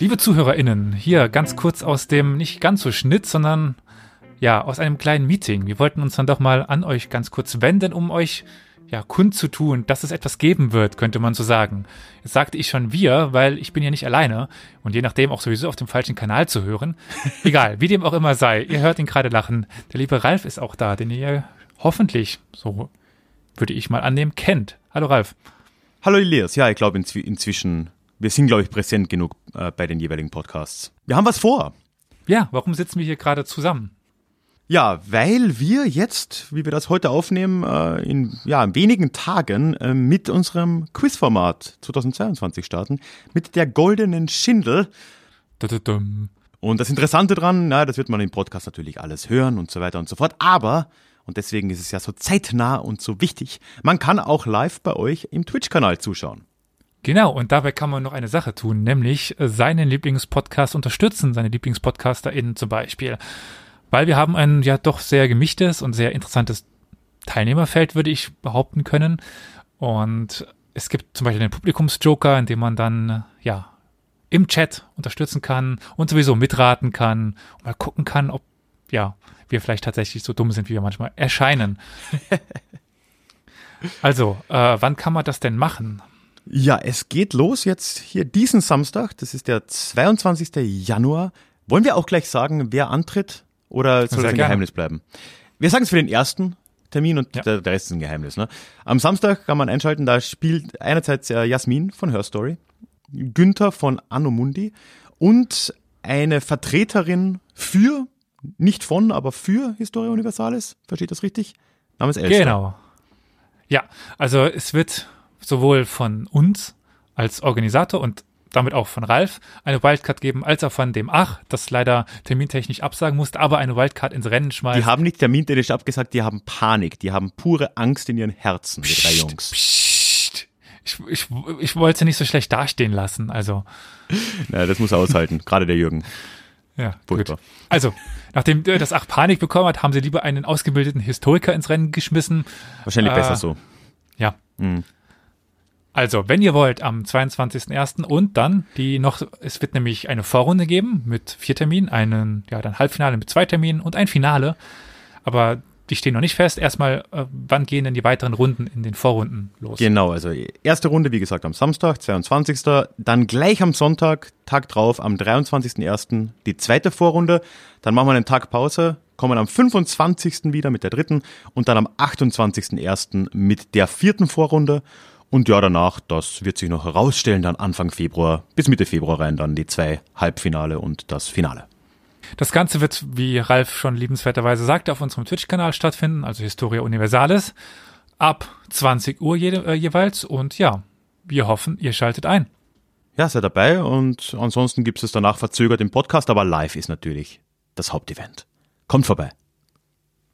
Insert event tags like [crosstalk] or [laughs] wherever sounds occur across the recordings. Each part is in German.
Liebe ZuhörerInnen, hier ganz kurz aus dem nicht ganz so Schnitt, sondern ja, aus einem kleinen Meeting. Wir wollten uns dann doch mal an euch ganz kurz wenden, um euch ja, kundzutun, dass es etwas geben wird, könnte man so sagen. Jetzt sagte ich schon wir, weil ich bin ja nicht alleine und je nachdem auch sowieso auf dem falschen Kanal zu hören. [laughs] Egal, wie dem auch immer sei, ihr hört ihn gerade lachen. Der liebe Ralf ist auch da, den ihr hoffentlich, so würde ich mal annehmen, kennt. Hallo Ralf. Hallo Elias, ja, ich glaube inzw inzwischen, wir sind, glaube ich, präsent genug äh, bei den jeweiligen Podcasts. Wir haben was vor. Ja, warum sitzen wir hier gerade zusammen? Ja, weil wir jetzt, wie wir das heute aufnehmen, äh, in ja, in wenigen Tagen äh, mit unserem Quizformat 2022 starten, mit der goldenen Schindel. Und das Interessante dran, na, das wird man im Podcast natürlich alles hören und so weiter und so fort, aber, und deswegen ist es ja so zeitnah und so wichtig, man kann auch live bei euch im Twitch-Kanal zuschauen. Genau, und dabei kann man noch eine Sache tun, nämlich seinen Lieblingspodcast unterstützen, seine LieblingspodcasterInnen zum Beispiel weil wir haben ein ja doch sehr gemischtes und sehr interessantes Teilnehmerfeld, würde ich behaupten können. Und es gibt zum Beispiel den Publikumsjoker, in dem man dann ja im Chat unterstützen kann und sowieso mitraten kann und mal gucken kann, ob ja wir vielleicht tatsächlich so dumm sind, wie wir manchmal erscheinen. [laughs] also, äh, wann kann man das denn machen? Ja, es geht los jetzt hier diesen Samstag. Das ist der 22. Januar. Wollen wir auch gleich sagen, wer antritt? Oder soll das ein gerne. Geheimnis bleiben? Wir sagen es für den ersten Termin und ja. der, der, Rest ist ein Geheimnis. Ne? Am Samstag kann man einschalten, da spielt einerseits äh, Jasmin von Her Story, Günther von Anomundi und eine Vertreterin für, nicht von, aber für Historia Universalis. Versteht das richtig? Namens Elsa. Genau. Ja, also es wird sowohl von uns als Organisator und damit auch von Ralf, eine Wildcard geben, als auch von dem Ach, das leider termintechnisch absagen musste, aber eine Wildcard ins Rennen schmeißt. Die haben nicht termintechnisch abgesagt, die haben Panik, die haben pure Angst in ihren Herzen, die drei Jungs. Psst. Ich, ich, ich wollte nicht so schlecht dastehen lassen, also. [laughs] Na, das muss er aushalten, gerade der Jürgen. Ja, Furchtbar. gut. Also, nachdem das Ach Panik bekommen hat, haben sie lieber einen ausgebildeten Historiker ins Rennen geschmissen. Wahrscheinlich äh, besser so. Ja. Mhm. Also, wenn ihr wollt, am 22.01. und dann die noch, es wird nämlich eine Vorrunde geben mit vier Terminen, einen, ja, dann Halbfinale mit zwei Terminen und ein Finale. Aber die stehen noch nicht fest. Erstmal, äh, wann gehen denn die weiteren Runden in den Vorrunden los? Genau, also erste Runde, wie gesagt, am Samstag, 22. Dann gleich am Sonntag, Tag drauf, am 23.01. die zweite Vorrunde. Dann machen wir einen Tag Pause, kommen am 25. wieder mit der dritten und dann am 28.01. mit der vierten Vorrunde. Und ja, danach, das wird sich noch herausstellen, dann Anfang Februar bis Mitte Februar rein, dann die zwei Halbfinale und das Finale. Das Ganze wird, wie Ralf schon liebenswerterweise sagte, auf unserem Twitch-Kanal stattfinden, also Historia Universalis, ab 20 Uhr je, äh, jeweils. Und ja, wir hoffen, ihr schaltet ein. Ja, seid dabei und ansonsten gibt es danach verzögert im Podcast, aber live ist natürlich das Hauptevent. Kommt vorbei.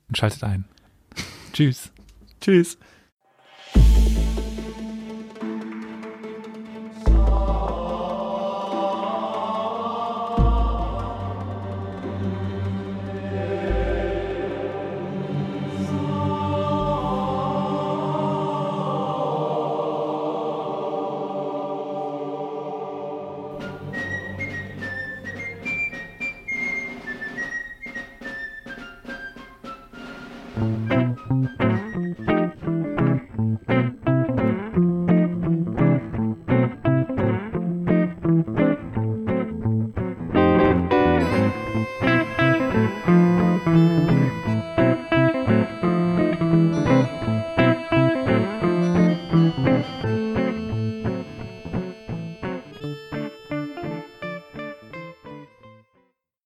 Und schaltet ein. [laughs] Tschüss. Tschüss.